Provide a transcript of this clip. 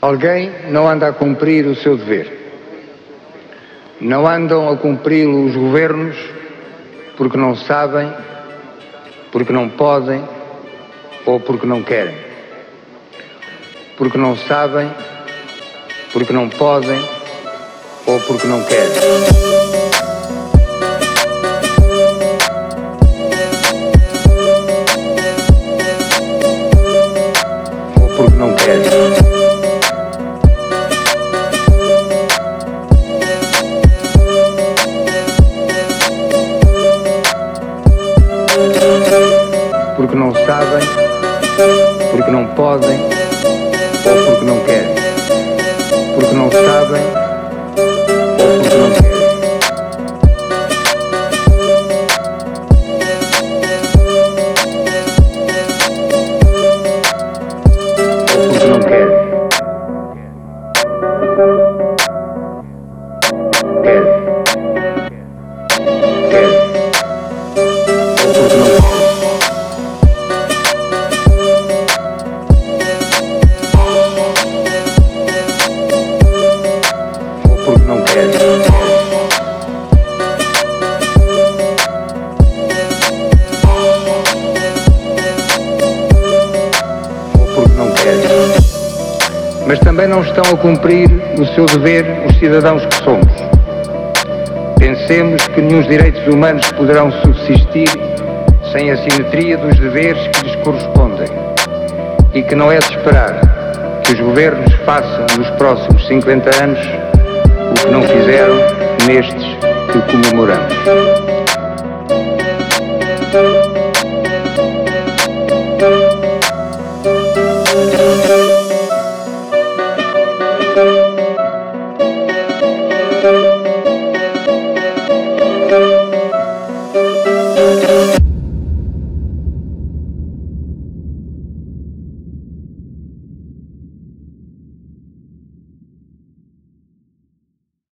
Alguém não anda a cumprir o seu dever. Não andam a cumpri-lo os governos porque não sabem, porque não podem ou porque não querem. Porque não sabem, porque não podem ou porque não querem. Ou porque não querem. Porque não sabem, porque não podem ou porque não querem. Porque não sabem não porque não querem. Mas também não estão a cumprir o seu dever os cidadãos que somos. Pensemos que nenhum direitos humanos poderão subsistir sem a simetria dos deveres que lhes correspondem e que não é de esperar que os governos façam nos próximos 50 anos o que não fizeram nestes que comemoramos.